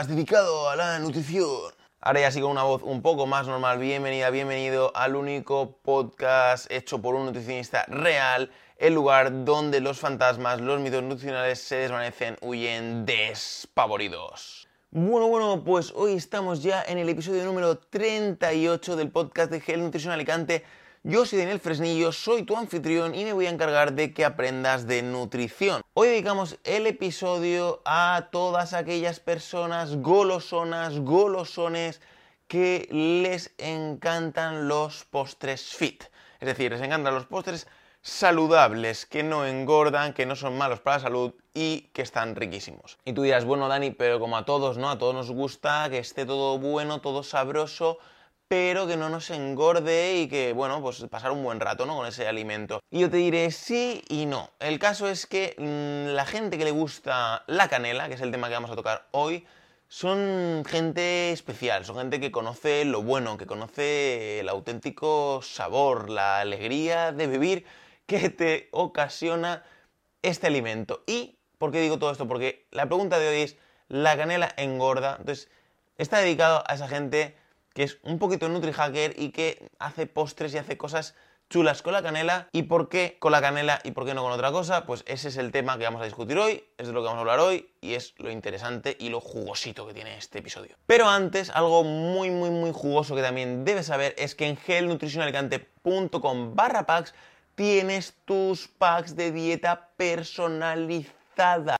podcast dedicado a la nutrición. Ahora ya sí con una voz un poco más normal. Bienvenida, bienvenido al único podcast hecho por un nutricionista real, el lugar donde los fantasmas, los mitos nutricionales se desvanecen, huyen despavoridos. Bueno, bueno, pues hoy estamos ya en el episodio número 38 del podcast de Gel Nutrición Alicante yo soy Daniel Fresnillo, soy tu anfitrión y me voy a encargar de que aprendas de nutrición. Hoy dedicamos el episodio a todas aquellas personas golosonas, golosones que les encantan los postres fit. Es decir, les encantan los postres saludables, que no engordan, que no son malos para la salud y que están riquísimos. Y tú dirás, bueno Dani, pero como a todos, ¿no? A todos nos gusta que esté todo bueno, todo sabroso, pero que no nos engorde y que, bueno, pues pasar un buen rato, ¿no? Con ese alimento. Y yo te diré sí y no. El caso es que mm, la gente que le gusta la canela, que es el tema que vamos a tocar hoy, son gente especial, son gente que conoce lo bueno, que conoce el auténtico sabor, la alegría de vivir que te ocasiona este alimento. ¿Y por qué digo todo esto? Porque la pregunta de hoy es, ¿la canela engorda? Entonces, está dedicado a esa gente que es un poquito NutriHacker y que hace postres y hace cosas chulas con la canela. ¿Y por qué con la canela y por qué no con otra cosa? Pues ese es el tema que vamos a discutir hoy, es de lo que vamos a hablar hoy y es lo interesante y lo jugosito que tiene este episodio. Pero antes, algo muy, muy, muy jugoso que también debes saber es que en gelnutricionalicante.com barra packs tienes tus packs de dieta personalizados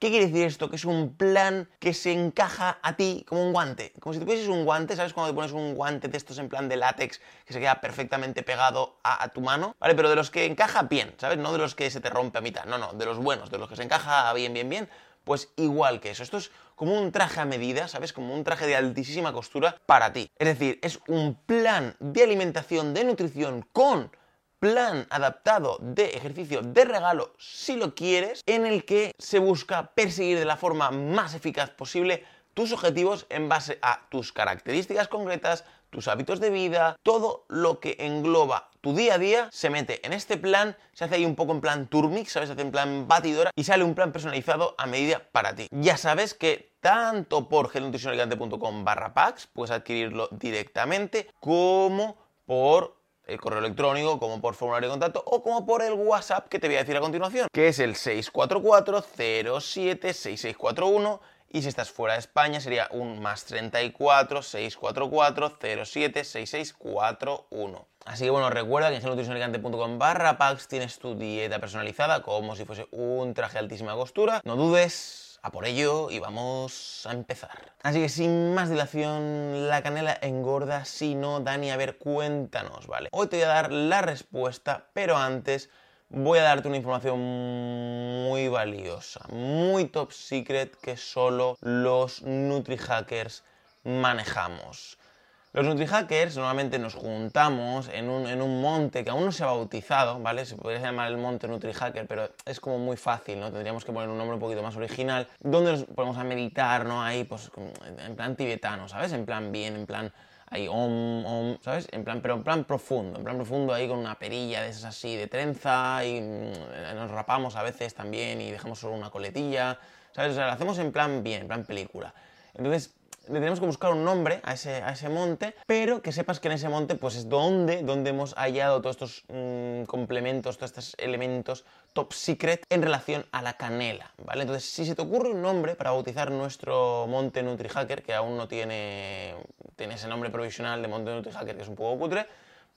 ¿Qué quiere decir esto? Que es un plan que se encaja a ti como un guante. Como si te pusieses un guante, ¿sabes? Cuando te pones un guante de estos en plan de látex que se queda perfectamente pegado a, tu mano, ¿vale? Pero de los que encaja bien, ¿sabes? No de los que se te rompe a mitad, no, no, de los buenos, de los que se encaja bien, bien, bien, pues igual que eso. Esto es como un traje a medida, ¿sabes? Como un traje de altísima costura para ti. Es decir, es un plan de alimentación, de nutrición con plan adaptado de ejercicio de regalo, si lo quieres, en el que se busca perseguir de la forma más eficaz posible tus objetivos en base a tus características concretas, tus hábitos de vida, todo lo que engloba tu día a día se mete en este plan, se hace ahí un poco en plan turmix, ¿sabes? Se hace en plan batidora y sale un plan personalizado a medida para ti. Ya sabes que tanto por gelnutricionalicante.com barra packs puedes adquirirlo directamente como por el correo electrónico, como por formulario de contacto o como por el WhatsApp que te voy a decir a continuación, que es el 644-07-6641 y si estás fuera de España sería un más 34 644 07 6641. Así que bueno, recuerda que en genutricionalicante.com barra packs tienes tu dieta personalizada como si fuese un traje de altísima costura. No dudes, a por ello y vamos a empezar. Así que sin más dilación, la canela engorda, si no, Dani, a ver, cuéntanos, ¿vale? Hoy te voy a dar la respuesta, pero antes voy a darte una información muy valiosa, muy top secret que solo los NutriHackers manejamos. Los NutriHackers normalmente nos juntamos en un, en un, monte que aún no se ha bautizado, ¿vale? Se podría llamar el monte NutriHacker, pero es como muy fácil, ¿no? Tendríamos que poner un nombre un poquito más original, donde nos ponemos a meditar, ¿no? Ahí, pues, en plan tibetano, ¿sabes? En plan bien, en plan ahí, om, om, ¿sabes? En plan, pero en plan profundo, en plan profundo ahí con una perilla de esas así de trenza y mm, nos rapamos a veces también y dejamos solo una coletilla, ¿sabes? O sea, lo hacemos en plan bien, en plan película. Entonces, le tenemos que buscar un nombre a ese, a ese monte, pero que sepas que en ese monte pues es donde, donde hemos hallado todos estos mm, complementos, todos estos elementos top secret en relación a la canela, ¿vale? Entonces, si se te ocurre un nombre para bautizar nuestro monte NutriHacker, que aún no tiene, tiene ese nombre provisional de monte NutriHacker, que es un poco cutre,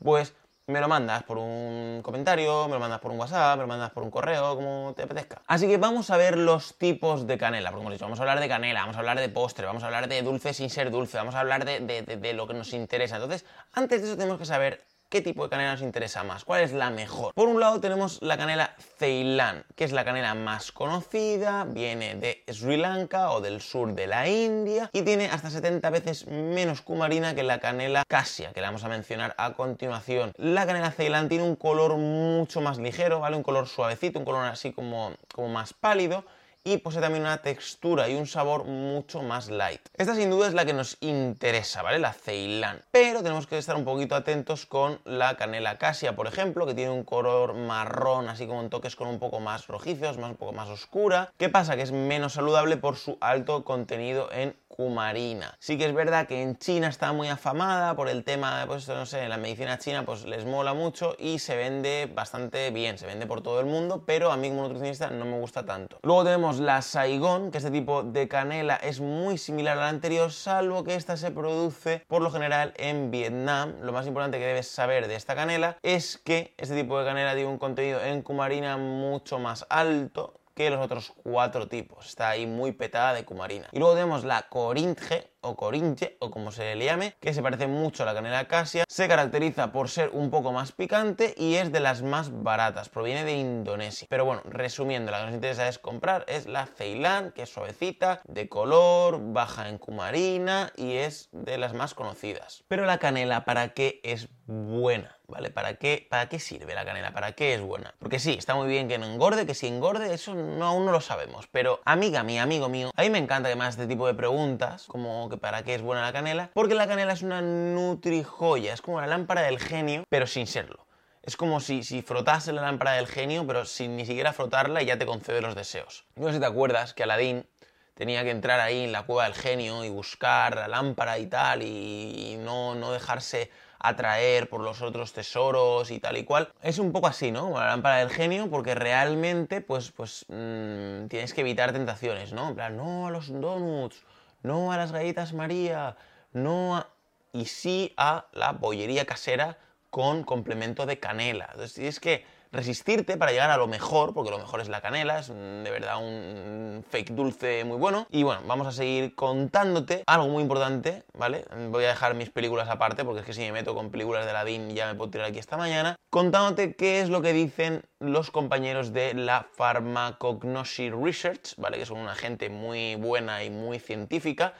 pues me lo mandas por un comentario, me lo mandas por un WhatsApp, me lo mandas por un correo, como te apetezca. Así que vamos a ver los tipos de canela, porque hemos dicho, vamos a hablar de canela, vamos a hablar de postre, vamos a hablar de dulce sin ser dulce, vamos a hablar de, de lo que nos interesa. Entonces, antes de eso tenemos que saber qué tipo de canela nos interesa más, cuál es la mejor. Por un lado tenemos la canela Ceilán, que es la canela más conocida, viene de Sri Lanka o del sur de la India y tiene hasta 70 veces menos cumarina que la canela Casia, que la vamos a mencionar a continuación. La canela Ceilán tiene un color mucho más ligero, ¿vale? Un color suavecito, un color así como, como más pálido y posee también una textura y un sabor mucho más light. Esta sin duda es la que nos interesa, ¿vale? La Ceilán. Pero tenemos que estar un poquito atentos con la canela casia, por ejemplo, que tiene un color marrón, así como en toques con un poco más rojizos, más, un poco más oscura. ¿Qué pasa? Que es menos saludable por su alto contenido en cumarina. Sí que es verdad que en China está muy afamada por el tema, pues no sé, la medicina china pues les mola mucho y se vende bastante bien, se vende por todo el mundo, pero a mí como nutricionista no me gusta tanto. Luego tenemos la Saigon, que este tipo de canela es muy similar a la anterior, salvo que esta se produce por lo general en Vietnam. Lo más importante que debes saber de esta canela es que este tipo de canela tiene un contenido en cumarina mucho más alto que los otros cuatro tipos. Está ahí muy petada de cumarina. Y luego tenemos la Coringe o Corinche o como se le llame, que se parece mucho a la canela acacia. Se caracteriza por ser un poco más picante y es de las más baratas. Proviene de Indonesia. Pero bueno, resumiendo, la que nos interesa es comprar es la Ceilán, que es suavecita, de color, baja en cumarina y es de las más conocidas. Pero la canela, ¿para qué es buena? ¿vale? ¿Para qué, ¿Para qué sirve la canela? ¿Para qué es buena? Porque sí, está muy bien que no engorde, que si engorde, eso no, aún no lo sabemos. Pero amiga mía, amigo mío, a mí me encanta que me hagas este tipo de preguntas, como que para qué es buena la canela, porque la canela es una nutrijoya, es como la lámpara del genio, pero sin serlo. Es como si, si frotase la lámpara del genio, pero sin ni siquiera frotarla y ya te concede los deseos. No sé si te acuerdas que Aladín tenía que entrar ahí en la cueva del genio y buscar la lámpara y tal, y, no, no dejarse atraer por los otros tesoros y tal y cual. Es un poco así, ¿no? Como la lámpara del genio, porque realmente, pues, pues mm, tienes que evitar tentaciones, ¿no? En plan, no a los donuts, no a las galletas María, no a... y sí a la bollería casera con complemento de canela. Entonces tienes que resistirte para llegar a lo mejor, porque lo mejor es la canela, es de verdad un fake dulce muy bueno. Y bueno, vamos a seguir contándote algo muy importante, ¿vale? Voy a dejar mis películas aparte, porque es que si me meto con películas de Aladdin ya me puedo tirar aquí esta mañana, contándote qué es lo que dicen los compañeros de la Pharmacognosy Research, ¿vale? Que son una gente muy buena y muy científica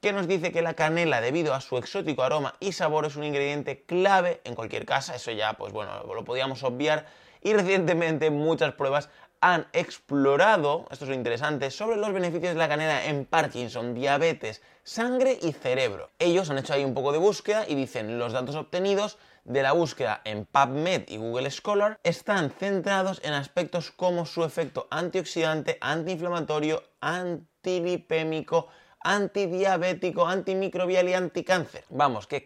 que nos dice que la canela, debido a su exótico aroma y sabor, es un ingrediente clave en cualquier casa. Eso ya, pues bueno, lo podíamos obviar y recientemente muchas pruebas han explorado, esto es lo interesante, sobre los beneficios de la canela en Parkinson, diabetes, sangre y cerebro. Ellos han hecho ahí un poco de búsqueda y dicen los datos obtenidos de la búsqueda en PubMed y Google Scholar están centrados en aspectos como su efecto antioxidante, antiinflamatorio, antilipémico, antidiabético, antimicrobial y anticáncer. Vamos, que,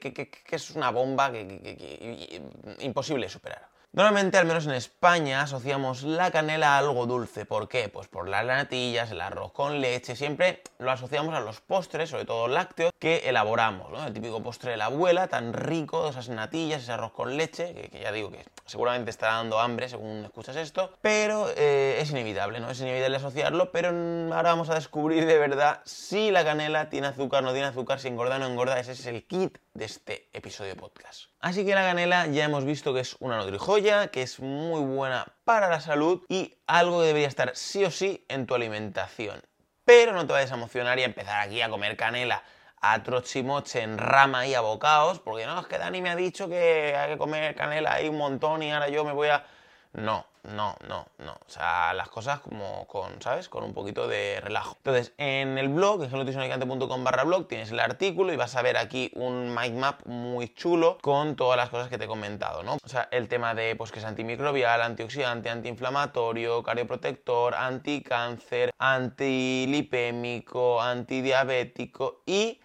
es una bomba que, imposible de superar. Normalmente, al menos en España, asociamos la canela a algo dulce. ¿Por qué? Pues por las natillas, el arroz con leche. Siempre lo asociamos a los postres, sobre todo lácteos, que elaboramos. ¿no? El típico postre de la abuela, tan rico, esas natillas, ese arroz con leche, que, ya digo que seguramente está dando hambre según escuchas esto. Pero eh, es inevitable, ¿no? Es inevitable asociarlo. Pero ahora vamos a descubrir de verdad si la canela tiene azúcar, no tiene azúcar, si engorda o no engorda. Ese es el kit de este episodio podcast. Así que la canela ya hemos visto que es una nutrijoya, que es muy buena para la salud y algo que debería estar sí o sí en tu alimentación. Pero no te vayas a emocionar y a empezar aquí a comer canela a trochimoche en rama y a bocaos, porque no, es que Dani me ha dicho que hay que comer canela ahí un montón y ahora yo me voy a... No, no, no, no. O sea, las cosas como con, ¿sabes? Con un poquito de relajo. Entonces, en el blog, en gelotisonicante.com barra blog, tienes el artículo y vas a ver aquí un mind map muy chulo con todas las cosas que te he comentado, ¿no? O sea, el tema de, pues, que es antimicrobial, antioxidante, antiinflamatorio, cardioprotector, anticáncer, antilipémico, antidiabético y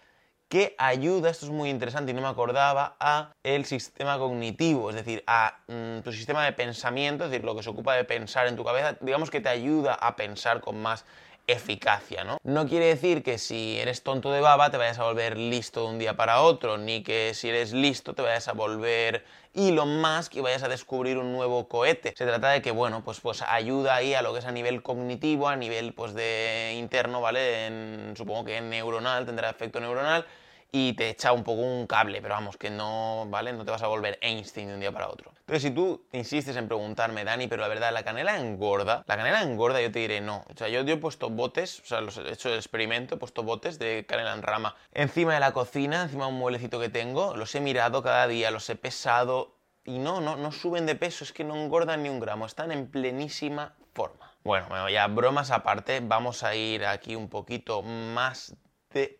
que ayuda, esto es muy interesante y no me acordaba, a el sistema cognitivo, es decir, a mm, tu sistema de pensamiento, es decir, lo que se ocupa de pensar en tu cabeza, digamos que te ayuda a pensar con más eficacia, ¿no? No quiere decir que si eres tonto de baba te vayas a volver listo de un día para otro, ni que si eres listo te vayas a volver Elon Musk y vayas a descubrir un nuevo cohete. Se trata de que, bueno, pues, pues ayuda ahí a lo que es a nivel cognitivo, a nivel pues de interno, ¿vale? supongo que neuronal, tendrá efecto neuronal y te echa un poco un cable, pero vamos, que no, ¿vale? No te vas a volver Einstein de un día para otro. Entonces, si tú insistes en preguntarme, Dani, pero la verdad, ¿la canela engorda? La canela engorda, yo te diré no. O sea, yo, he puesto botes, o sea, los he hecho el experimento, he puesto botes de canela en rama encima de la cocina, encima de un mueblecito que tengo, los he mirado cada día, los he pesado y no, no, no suben de peso, es que no engordan ni un gramo, están en plenísima forma. Bueno, bueno, ya bromas aparte, vamos a ir aquí un poquito más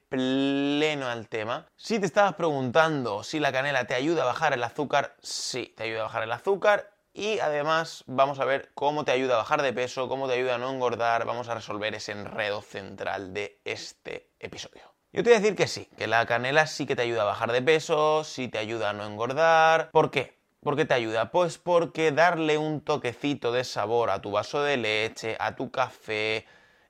pleno al tema. Si te estabas preguntando si la canela te ayuda a bajar el azúcar, sí, te ayuda a bajar el azúcar y además vamos a ver cómo te ayuda a bajar de peso, cómo te ayuda a no engordar, vamos a resolver ese enredo central de este episodio. Yo te voy a decir que sí, que la canela sí que te ayuda a bajar de peso, sí te ayuda a no engordar. ¿Por qué? ¿Por qué te ayuda? Pues porque darle un toquecito de sabor a tu vaso de leche, a tu café,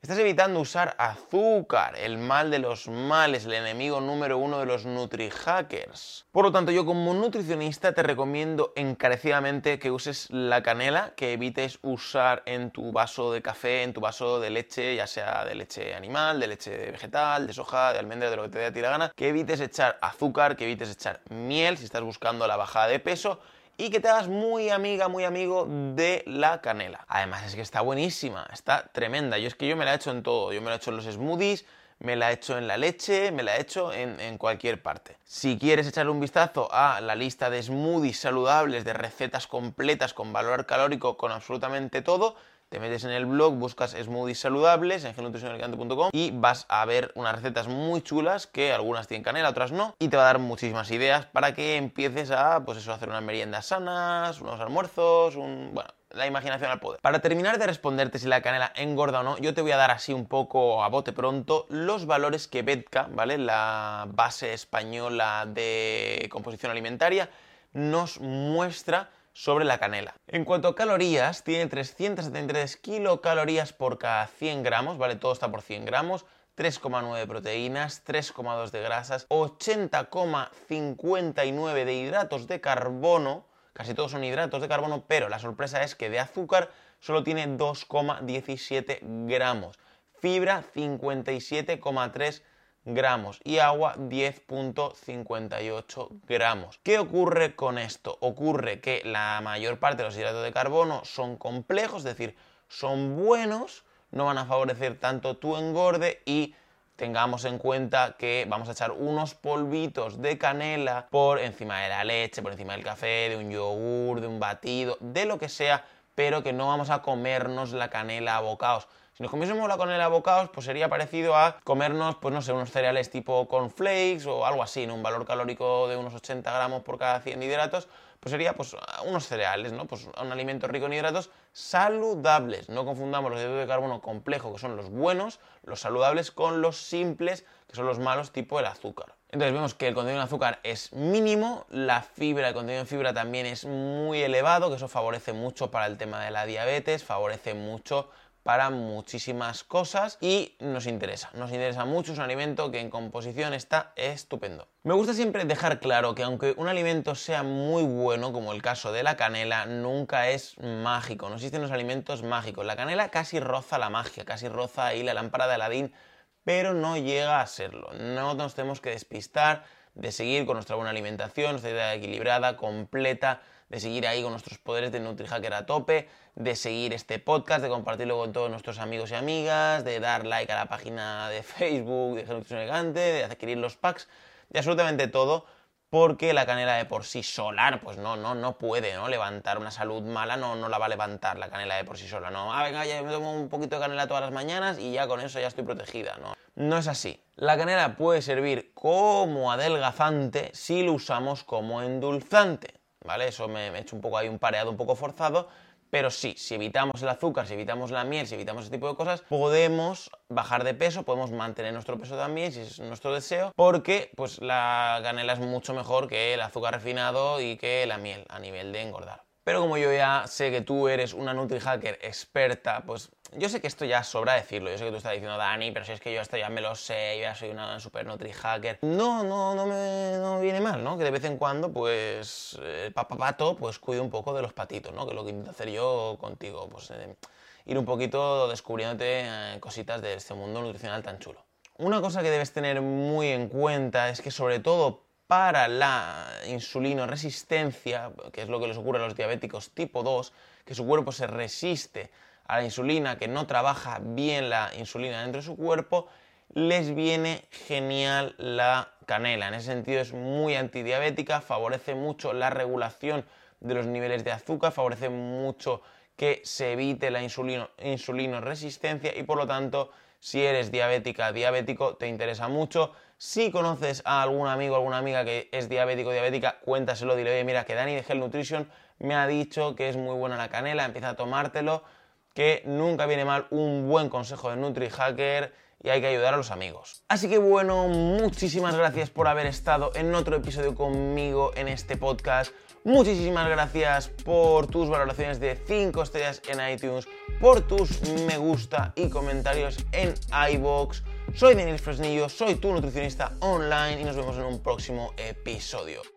Estás evitando usar azúcar, el mal de los males, el enemigo número uno de los NutriHackers. Por lo tanto, yo como nutricionista te recomiendo encarecidamente que uses la canela, que evites usar en tu vaso de café, en tu vaso de leche, ya sea de leche animal, de leche vegetal, de soja, de almendra, de lo que te dé a la gana, que evites echar azúcar, que evites echar miel si estás buscando la bajada de peso y que te hagas muy amiga, muy amigo de la canela. Además es que está buenísima, está tremenda. Yo es que yo me la he hecho en todo, yo me la he hecho en los smoothies, me la he hecho en la leche, me la he hecho en, en, cualquier parte. Si quieres echarle un vistazo a la lista de smoothies saludables, de recetas completas con valor calórico, con absolutamente todo, te metes en el blog, buscas smoothies saludables en genutricionalicante.com y vas a ver unas recetas muy chulas que algunas tienen canela, otras no, y te va a dar muchísimas ideas para que empieces a, pues eso, hacer unas meriendas sanas, unos almuerzos, un... bueno, la imaginación al poder. Para terminar de responderte si la canela engorda o no, yo te voy a dar así un poco a bote pronto los valores que Bedka, ¿vale? La base española de composición alimentaria, nos muestra sobre la canela. En cuanto a calorías, tiene 373 kilocalorías por cada 100 gramos, ¿vale? Todo está por 100 gramos. 3,9 proteínas, 3,2 de grasas, 80,59 de hidratos de carbono, casi todos son hidratos de carbono, pero la sorpresa es que de azúcar solo tiene 2,17 gramos, fibra 57,3 gramos y agua 10.58 gramos. ¿Qué ocurre con esto? Ocurre que la mayor parte de los hidratos de carbono son complejos, es decir, son buenos, no van a favorecer tanto tu engorde y tengamos en cuenta que vamos a echar unos polvitos de canela por encima de la leche, por encima del café, de un yogur, de un batido, de lo que sea, pero que no vamos a comernos la canela a bocados si nos comiésemos la canela a bocados, pues sería parecido a comernos, pues no sé, unos cereales tipo cornflakes o algo así, ¿no? Un valor calórico de unos 80 gramos por cada 100 hidratos, pues sería pues unos cereales, ¿no? Pues un alimento rico en hidratos saludables. No confundamos los hidratos de carbono complejos, que son los buenos, los saludables, con los simples, que son los malos, tipo el azúcar. Entonces vemos que el contenido de azúcar es mínimo, la fibra, el contenido de fibra también es muy elevado, que eso favorece mucho para el tema de la diabetes, favorece mucho para muchísimas cosas y nos interesa, nos interesa mucho, es un alimento que en composición está estupendo. Me gusta siempre dejar claro que aunque un alimento sea muy bueno, como el caso de la canela, nunca es mágico, no existen los alimentos mágicos. La canela casi roza la magia, casi roza ahí la lámpara de Aladín, pero no llega a serlo. No nos tenemos que despistar de seguir con nuestra buena alimentación, nuestra dieta equilibrada, completa, de seguir ahí con nuestros poderes de NutriHacker a tope, de seguir este podcast, de compartirlo con todos nuestros amigos y amigas, de dar like a la página de Facebook de Nutrición Elegante, de adquirir los packs, de absolutamente todo, porque la canela de por sí sola, pues no, no, no puede, ¿no? Levantar una salud mala, no, no la va a levantar la canela de por sí sola, no. Ah, venga, ya me tomo un poquito de canela todas las mañanas y ya con eso ya estoy protegida, ¿no? No es así. La canela puede servir como adelgazante si lo usamos como endulzante. ¿Vale? Eso me, he hecho un poco ahí un pareado un poco forzado, pero sí, si evitamos el azúcar, si evitamos la miel, si evitamos ese tipo de cosas, podemos bajar de peso, podemos mantener nuestro peso también, si es nuestro deseo, porque pues la canela es mucho mejor que el azúcar refinado y que la miel a nivel de engordar. Pero como yo ya sé que tú eres una NutriHacker experta, pues yo sé que esto ya sobra decirlo. Yo sé que tú estás diciendo, Dani, pero si es que yo esto ya me lo sé, yo ya soy una super NutriHacker. No, no, no me no viene mal, ¿no? Que de vez en cuando, pues, el papapato, pues cuide un poco de los patitos, ¿no? Que es lo que intento hacer yo contigo, pues, eh, ir un poquito descubriéndote eh, cositas de este mundo nutricional tan chulo. Una cosa que debes tener muy en cuenta es que sobre todo para la insulinoresistencia, que es lo que les ocurre a los diabéticos tipo 2, que su cuerpo se resiste a la insulina, que no trabaja bien la insulina dentro de su cuerpo, les viene genial la canela. En ese sentido es muy antidiabética, favorece mucho la regulación de los niveles de azúcar, favorece mucho que se evite la insulino, insulino resistencia y por lo tanto si eres diabética, diabético, te interesa mucho. Si conoces a algún amigo, alguna amiga que es diabético, diabética, cuéntaselo, dile, oye, mira, que Dani de Gel Nutrition me ha dicho que es muy buena la canela, empieza a tomártelo, que nunca viene mal un buen consejo de NutriHacker y hay que ayudar a los amigos. Así que bueno, muchísimas gracias por haber estado en otro episodio conmigo en este podcast. Muchísimas gracias por tus valoraciones de 5 estrellas en iTunes, por tus me gusta y comentarios en iBox. Soy Daniel Fresnillo, soy tu nutricionista online y nos vemos en un próximo episodio.